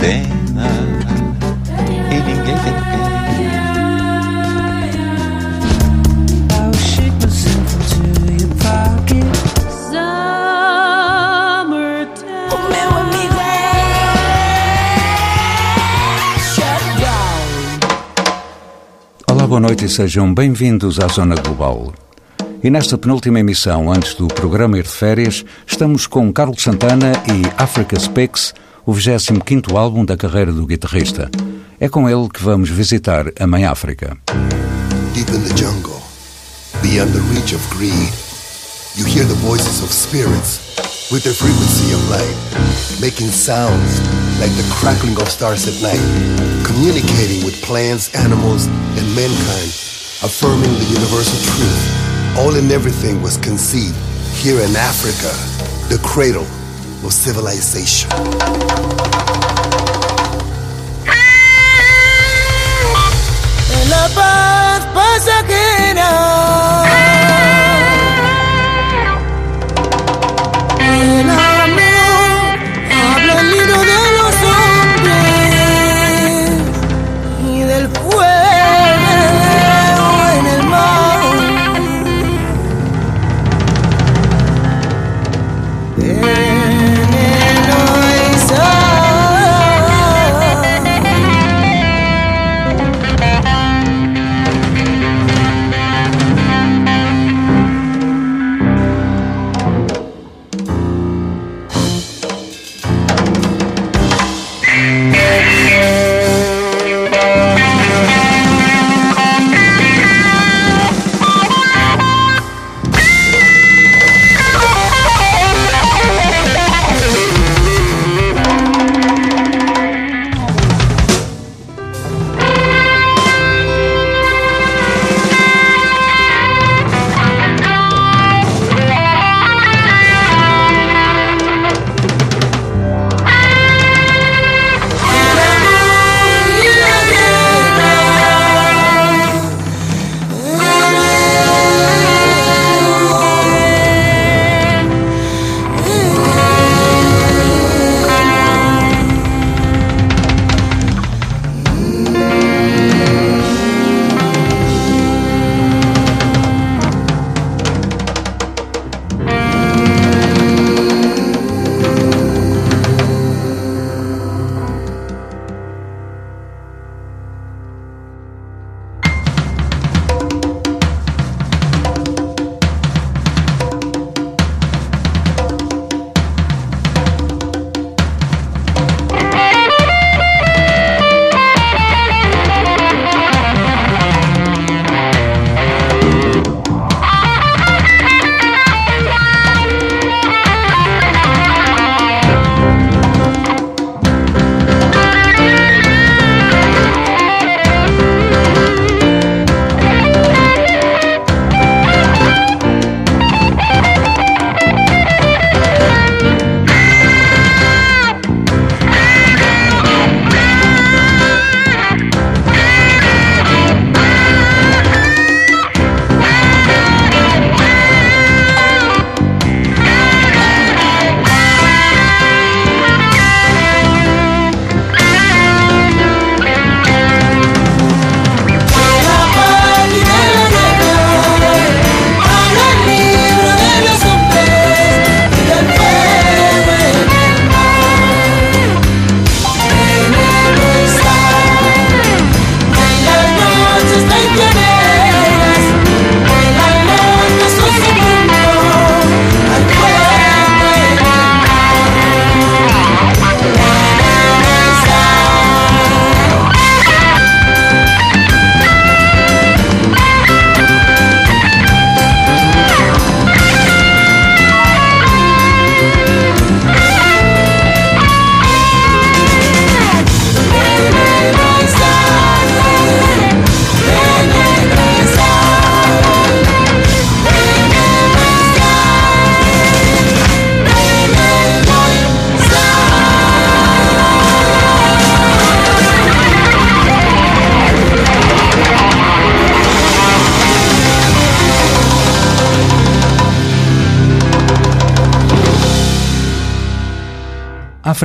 Condena e ninguém tem pena. I'll shake myself into your pocket. Summertime. O meu amigo é. Olá, boa noite e sejam bem-vindos à Zona Global. E nesta penúltima emissão, antes do programa ir de férias, estamos com Carlos Santana e Africa Speaks, o 25º álbum da carreira do guitarrista. É com ele que vamos visitar a Mãe África. Deep in the jungle, beyond the reach of greed, you hear the voices of spirits with their frequency of light, making sounds like the crackling of stars at night, communicating with plants, animals, and mankind, affirming the universal truth. All and everything was conceived here in Africa, the cradle of civilization.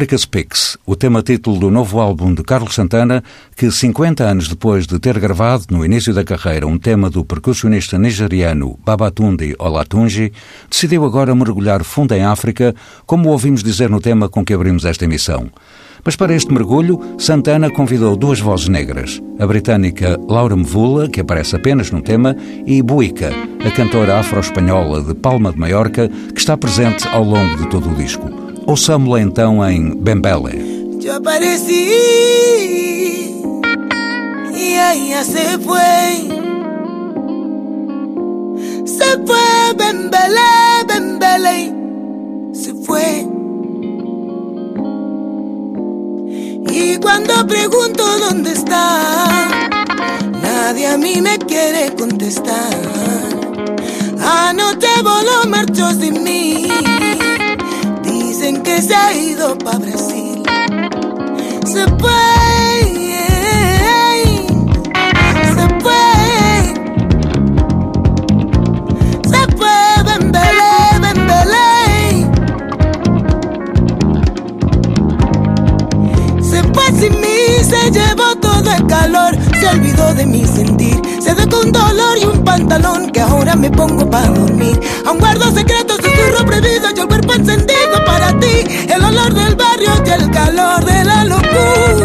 Africa Speaks, o tema-título do novo álbum de Carlos Santana, que 50 anos depois de ter gravado, no início da carreira, um tema do percussionista nigeriano Babatunde Olatunji, decidiu agora mergulhar fundo em África, como ouvimos dizer no tema com que abrimos esta emissão. Mas para este mergulho, Santana convidou duas vozes negras, a britânica Laura Mvula, que aparece apenas num tema, e Buica, a cantora afro-espanhola de Palma de Maiorca, que está presente ao longo de todo o disco. Ouçamo-la então em Bembele. Yo aparecí y ella se fue. Se fue, Bembele, Bembele, se fue. Y cuando pregunto dónde está, nadie a mí me quiere contestar. Anoche voló, marchó sin mí dicen que se ha ido pa' Brasil. Se fue, se fue, se fue, Bembele, Bembele. Se fue sin mí, se llevó todo el calor, se olvidó de mi sentir, se dejó un dolor y un pantalón que ahora me pongo para dormir. Aún guardo secretos, susurro prohibido y el cuerpo encendido para ti. El olor del barrio y el calor de la locura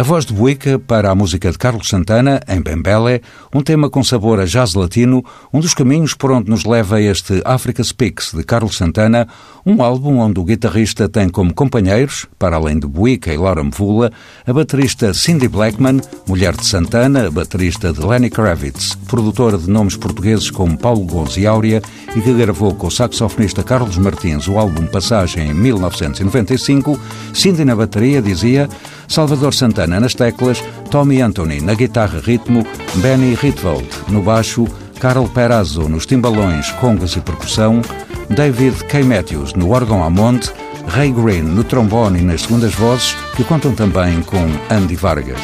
A voz de Buica para a música de Carlos Santana, em Bembele, um tema com sabor a jazz latino, um dos caminhos por onde nos leva este Africa Speaks de Carlos Santana, um álbum onde o guitarrista tem como companheiros, para além de Buica e Laura Mvula, a baterista Cindy Blackman, mulher de Santana, baterista de Lenny Kravitz, produtora de nomes portugueses como Paulo Gonz e Áurea e que gravou com o saxofonista Carlos Martins o álbum Passagem em 1995, Cindy na bateria dizia Salvador Santana nas teclas, Tommy Anthony na guitarra ritmo, Benny Ritvold no baixo, Carl Perazzo nos timbalões, congas e percussão, David K. Matthews no órgão a monte, Ray Green no trombone e nas segundas vozes, que contam também com Andy Vargas.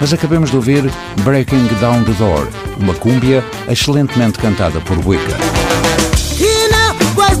Mas acabemos de ouvir Breaking Down the Door, uma cúmbia excelentemente cantada por Wicca. Was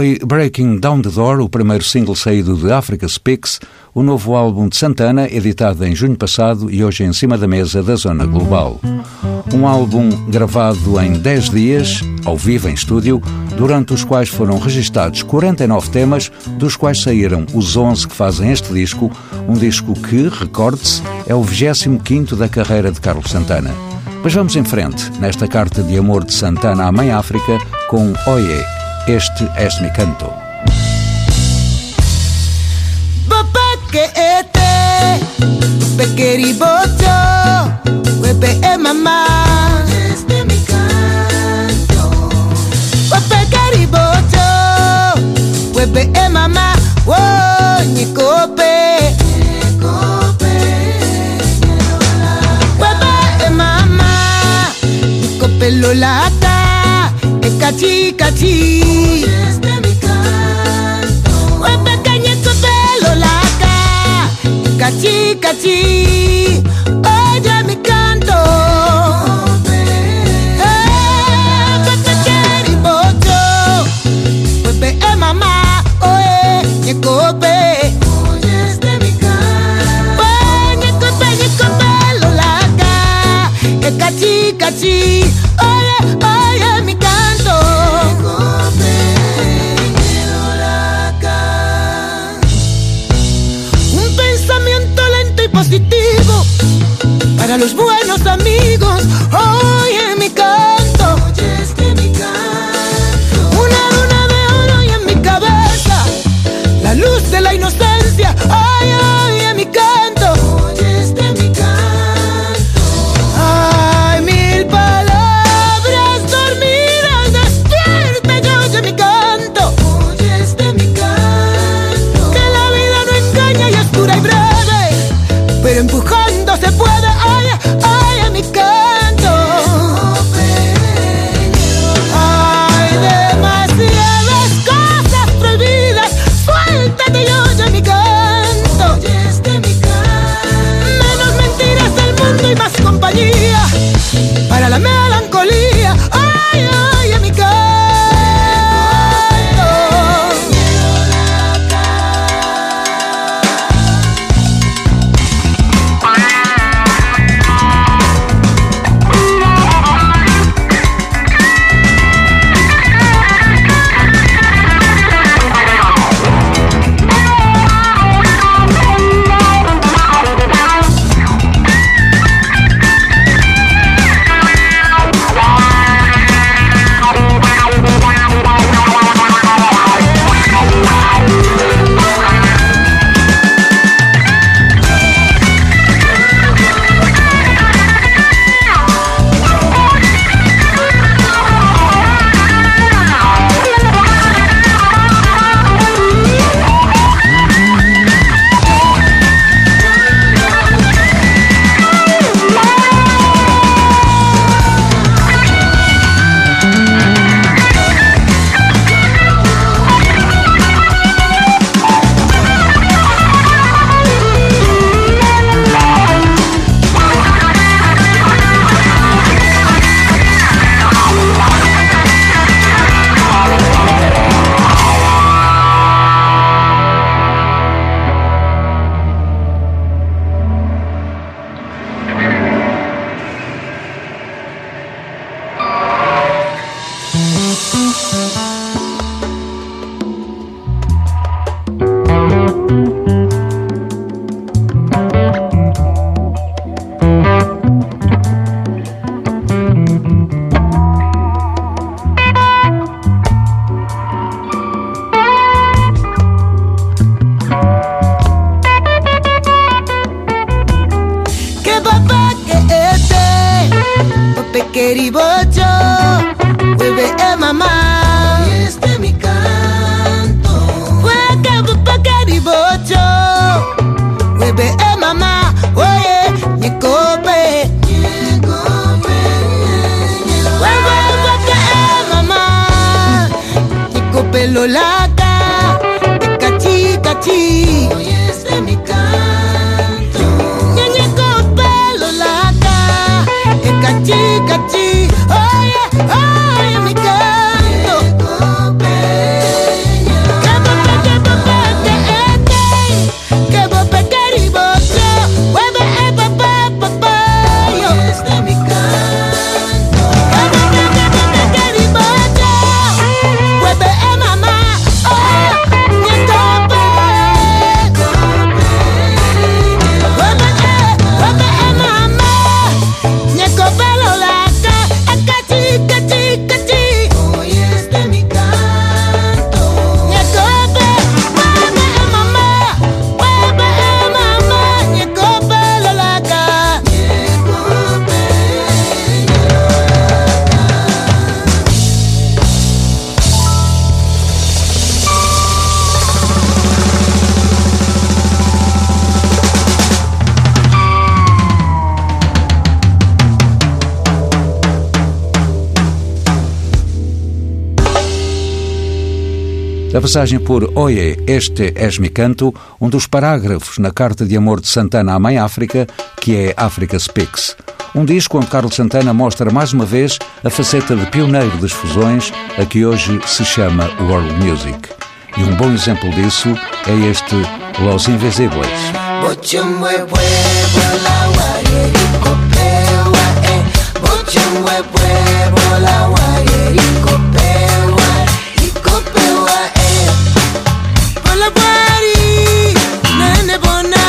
Foi Breaking Down the Door, o primeiro single saído de Africa Speaks, o novo álbum de Santana, editado em junho passado e hoje em cima da mesa da Zona Global. Um álbum gravado em 10 dias, ao vivo em estúdio, durante os quais foram registados 49 temas, dos quais saíram os 11 que fazem este disco, um disco que, recorde-se, é o 25º da carreira de Carlos Santana. Mas vamos em frente, nesta carta de amor de Santana à Mãe África, com Oye, Este es mi canto. Papa que este, te, pachiriboto, webé es mamá. Este es mi canto. Papa pachiriboto, webé es mamá. Oh, ni cope, ni copé, ni lolá. Webé es mamá, ni copé lolá cachi, cachi. Este mi canto. Huepa caña, copelo, laca, cachi, cachi. Los buenos amigos. Oye mi A passagem por Oye, este és me canto, um dos parágrafos na Carta de Amor de Santana à Mãe África, que é Africa Speaks. Um disco onde Carlos Santana mostra mais uma vez a faceta de pioneiro das fusões, a que hoje se chama World Music. E um bom exemplo disso é este Los Invisíveis. πάρει Να είναι πονά.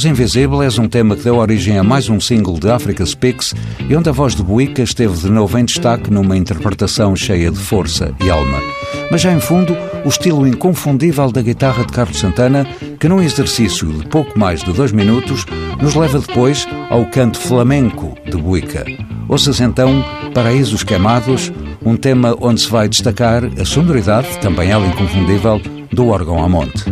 Invisibles. Los Invisibles, um tema que deu origem a mais um single de Africa Speaks e onde a voz de Buica esteve de novo em destaque numa interpretação cheia de força e alma. Mas já em fundo, o estilo inconfundível da guitarra de Carlos Santana, que num exercício de pouco mais de dois minutos, nos leva depois ao canto flamenco de Buica. Ouças então Paraísos Queimados, um tema onde se vai destacar a sonoridade, também ela inconfundível, do órgão a monte.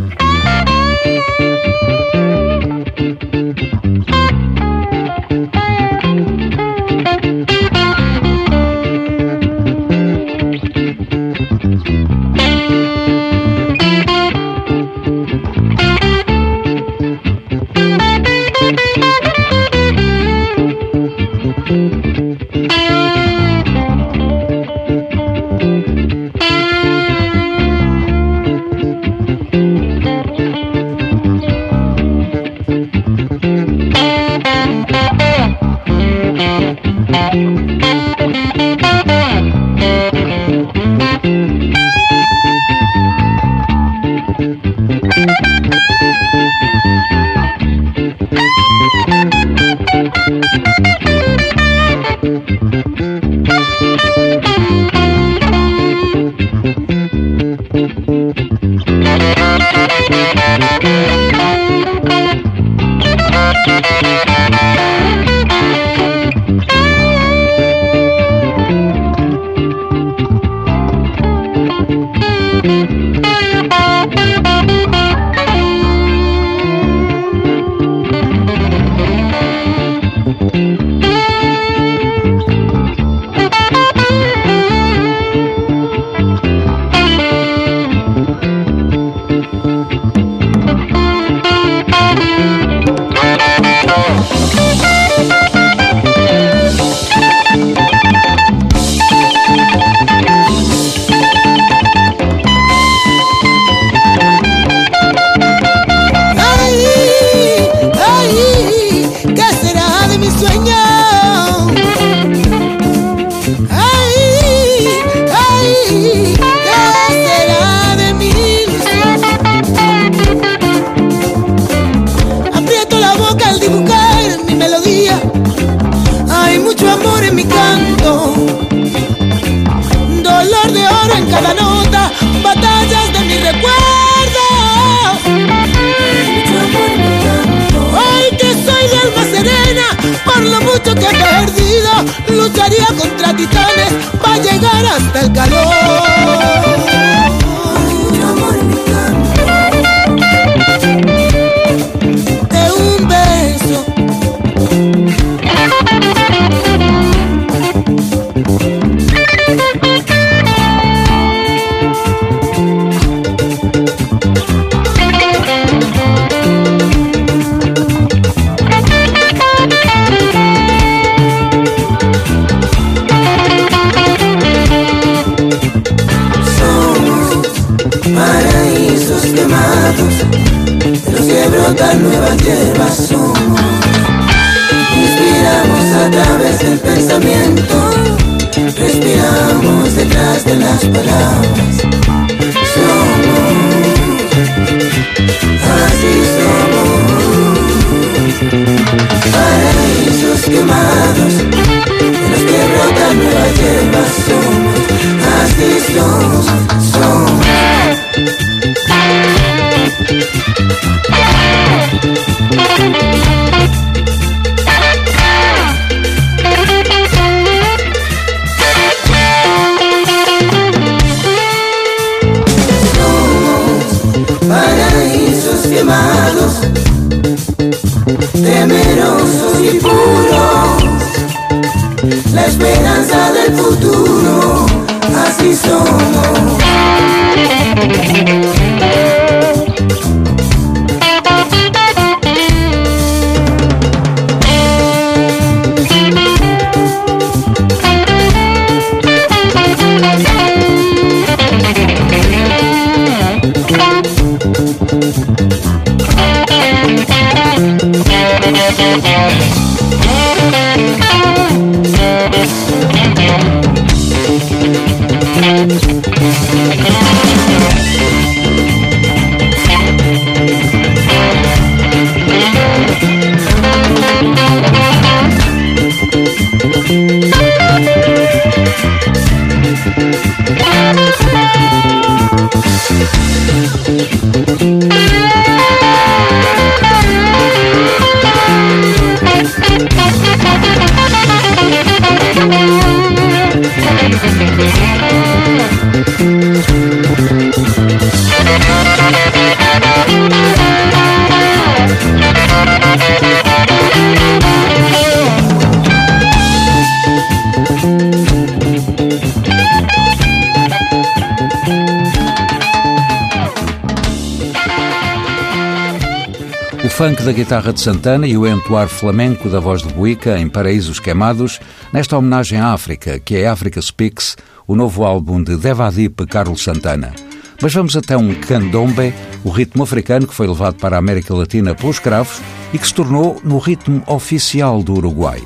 Funk da guitarra de Santana e o entoar flamenco da voz de Buica em Paraísos Queimados, nesta homenagem à África, que é Africa Speaks, o novo álbum de Devadip Carlos Santana. Mas vamos até um candombe, o ritmo africano que foi levado para a América Latina pelos escravos e que se tornou no ritmo oficial do Uruguai.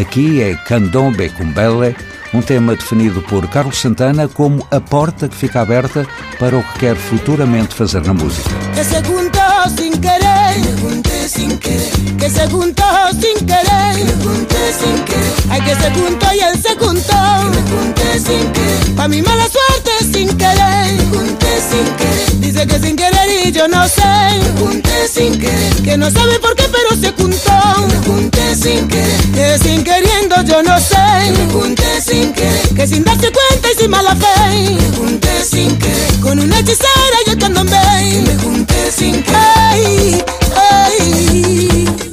Aqui é Candombe Cumbele, um tema definido por Carlos Santana como a porta que fica aberta para o que quer futuramente fazer na música. Que sin querer. Que se juntó sin querer, me junté sin querer. Ay, que se juntó y él se juntó, me junté sin querer. Pa' mi mala suerte sin querer, me junté sin querer. Dice que sin querer y yo no sé, me junté sin querer. Que no sabe por qué pero se juntó, me junté sin querer. Que sin queriendo yo no sé, me junté sin querer. Que sin darse cuenta y sin mala fe, me junté sin querer. Con una hechicera y el candombe, me junté blessing. Hey, hey.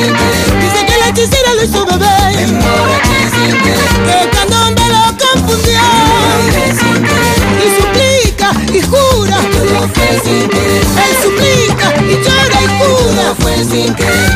Dice que la hechicera lo hizo bebé. Que candombe lo confundió. Y suplica y jura. Él suplica y llora y jura. Que la soledad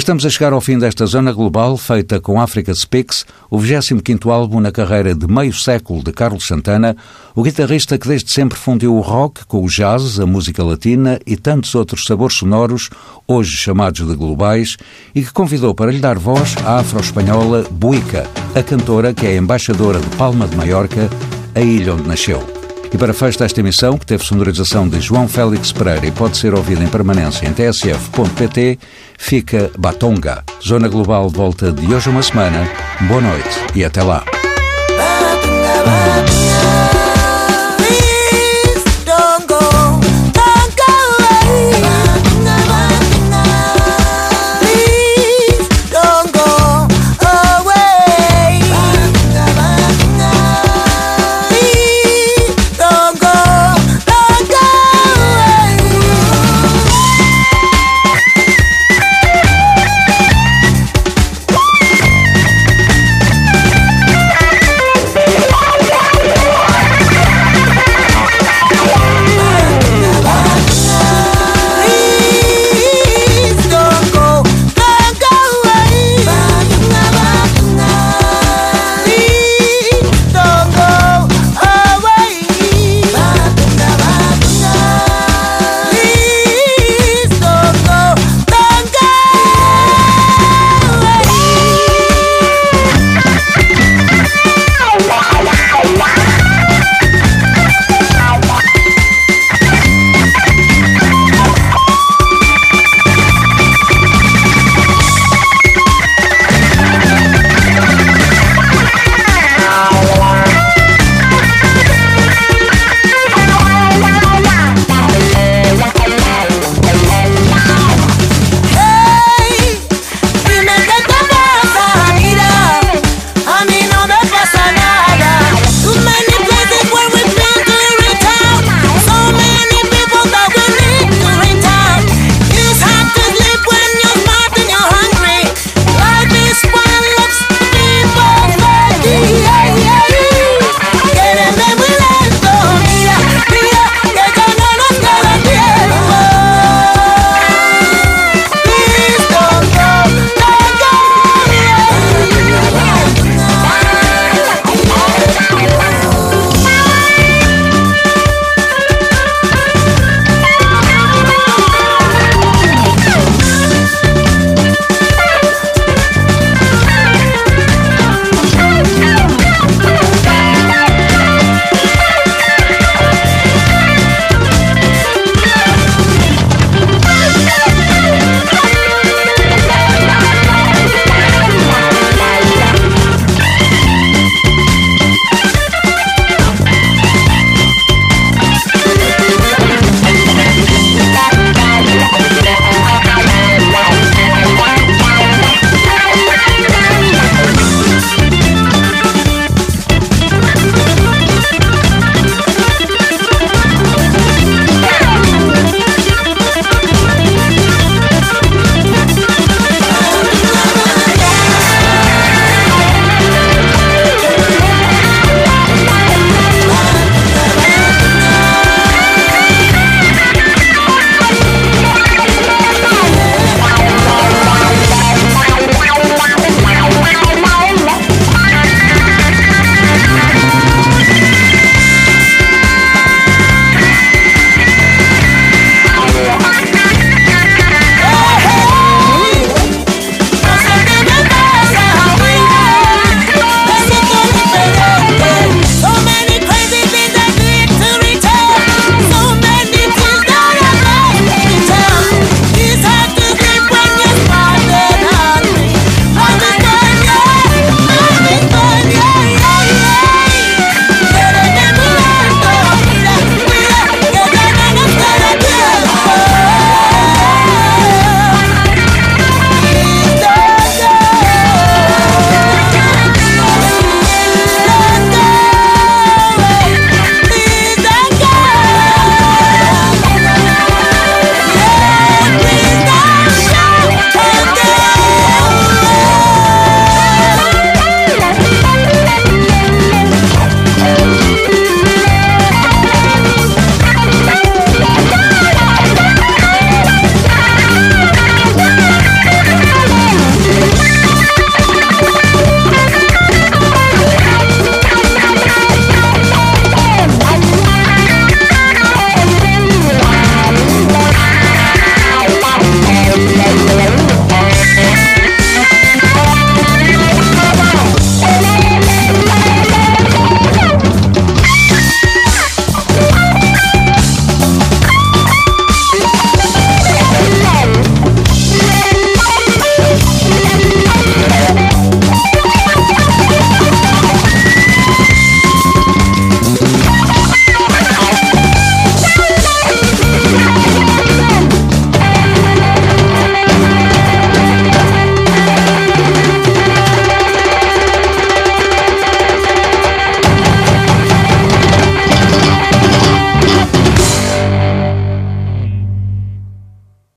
Estamos a chegar ao fim desta Zona Global, feita com Africa Speaks, o 25º álbum na carreira de meio século de Carlos Santana, o guitarrista que desde sempre fundiu o rock com o jazz, a música latina e tantos outros sabores sonoros, hoje chamados de globais, e que convidou para lhe dar voz a afro-espanhola Buica, a cantora que é embaixadora de Palma de Maiorca, a ilha onde nasceu. E para fecho desta emissão, que teve sonorização de João Félix Pereira e pode ser ouvida em permanência em tsf.pt, fica Batonga. Zona Global volta de hoje uma semana. Boa noite e até lá. Batonga, batonga.